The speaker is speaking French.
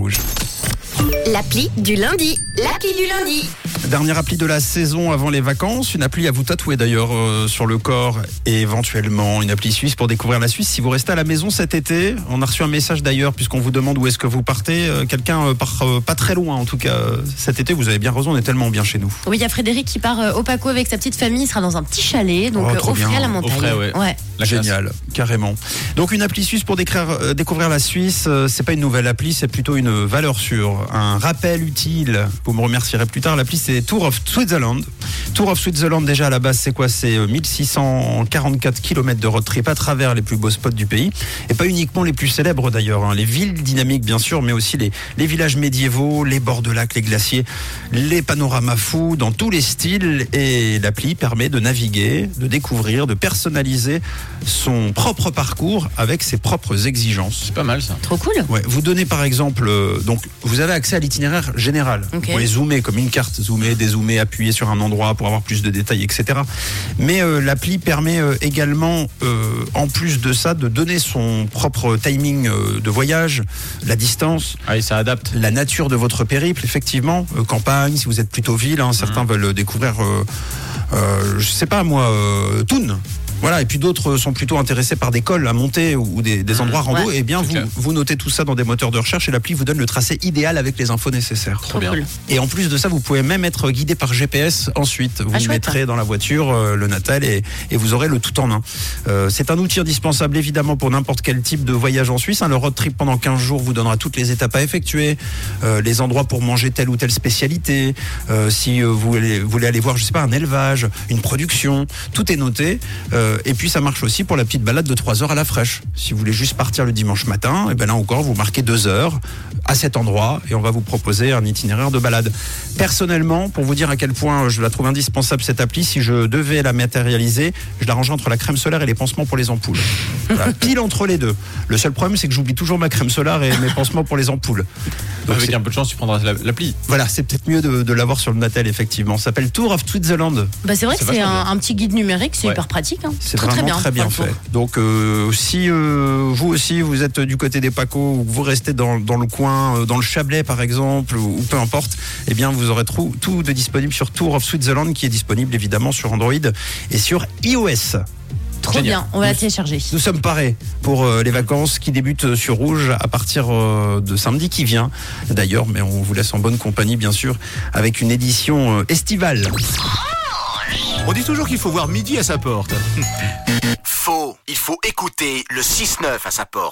Rouge. L'appli du lundi. L'appli du lundi. Dernière appli de la saison avant les vacances, une appli à vous tatouer d'ailleurs euh, sur le corps et éventuellement une appli suisse pour découvrir la Suisse. Si vous restez à la maison cet été, on a reçu un message d'ailleurs puisqu'on vous demande où est-ce que vous partez. Euh, Quelqu'un euh, part pas très loin en tout cas cet été. Vous avez bien raison, on est tellement bien chez nous. Oui, il y a Frédéric qui part au Paco avec sa petite famille. Il sera dans un petit chalet, donc Oh, au frais à la montagne. frais, ouais. Génial, carrément. Donc une appli suisse pour euh, découvrir la Suisse, euh, c'est pas une nouvelle appli, c'est plutôt une valeur sûre, un rappel utile. Vous me remercierez plus tard. L'appli c'est Tour of Switzerland. Tour of Switzerland déjà à la base c'est quoi? C'est euh, 1644 km de road trip à travers les plus beaux spots du pays et pas uniquement les plus célèbres d'ailleurs. hein. Les villes dynamiques bien sûr, mais aussi les, les villages médiévaux, les bords de lacs, les glaciers, les panoramas fous dans tous les styles et l'appli permet de naviguer, de découvrir, de personnaliser son propre parcours avec ses propres exigences. C'est pas mal ça. Trop cool. Ouais, vous donnez par exemple, euh, donc vous avez accès à l'itinéraire général. Vous pouvez zoomer comme une carte, zoomer, dézoomer, appuyer sur un endroit pour avoir plus de détails, etc. Mais euh, l'appli permet euh, également, euh, en plus de ça, de donner son propre timing euh, de voyage, la distance, Allez, ça adapte. la nature de votre périple, effectivement, Euh, campagne, si vous êtes plutôt ville, hein, certains veulent découvrir, euh, euh, je sais pas moi, euh, Thun. Voilà, et puis d'autres sont plutôt intéressés par des cols à monter ou des, des endroits rando. ouais, et bien, c'est vous, notez tout ça dans des moteurs de recherche et l'appli vous donne le tracé idéal avec les infos nécessaires. Trop bien. cool. Et en plus de ça, vous pouvez même être guidé par GPS ensuite. Vous Ah, mettrez dans la voiture, euh, le Natal, et, et vous aurez le tout en un. Euh, c'est un outil indispensable évidemment pour n'importe quel type de voyage en Suisse. hein. Le road trip pendant 15 jours vous donnera toutes les étapes à effectuer, euh, les endroits pour manger telle ou telle spécialité, euh, si euh, vous, voulez, vous voulez aller voir, je sais pas, un élevage, une production, tout est noté. Et puis ça marche aussi pour la petite balade de 3 heures à la fraîche. Si vous voulez juste partir le dimanche matin, et ben là encore, vous marquez 2 heures à cet endroit et on va vous proposer un itinéraire de balade. Personnellement, pour vous dire à quel point je la trouve indispensable cette appli, si je devais la matérialiser, je la rangerais entre la crème solaire et les pansements pour les ampoules. Voilà, pile entre les deux. Le seul problème, c'est que j'oublie toujours ma crème solaire et mes pansements pour les ampoules. Donc Avec un peu de chance, tu prendras la- l'appli. voilà, c'est peut-être mieux de, de l'avoir sur le Natel, effectivement. Ça s'appelle Tour of Switzerland. Bah, c'est vrai que c'est bien. un petit guide numérique, c'est Ouais. hyper pratique. hein. C'est très, vraiment très bien. fait. Donc, euh, si euh, vous aussi vous êtes du côté des Pacos ou vous restez dans, dans le coin, euh, dans le Chablais par exemple, ou, ou peu importe, eh bien vous aurez trou- tout de disponible sur Tour of Switzerland qui est disponible évidemment sur Android et sur iOS. Trop Génial. bien, on va la télécharger. Nous sommes parés pour euh, les vacances qui débutent sur Rouge à partir euh, de samedi qui vient. D'ailleurs, mais on vous laisse en bonne compagnie bien sûr avec une édition euh, estivale. On dit toujours qu'il faut voir midi à sa porte. Faux. Il faut écouter le 6-9 à sa porte.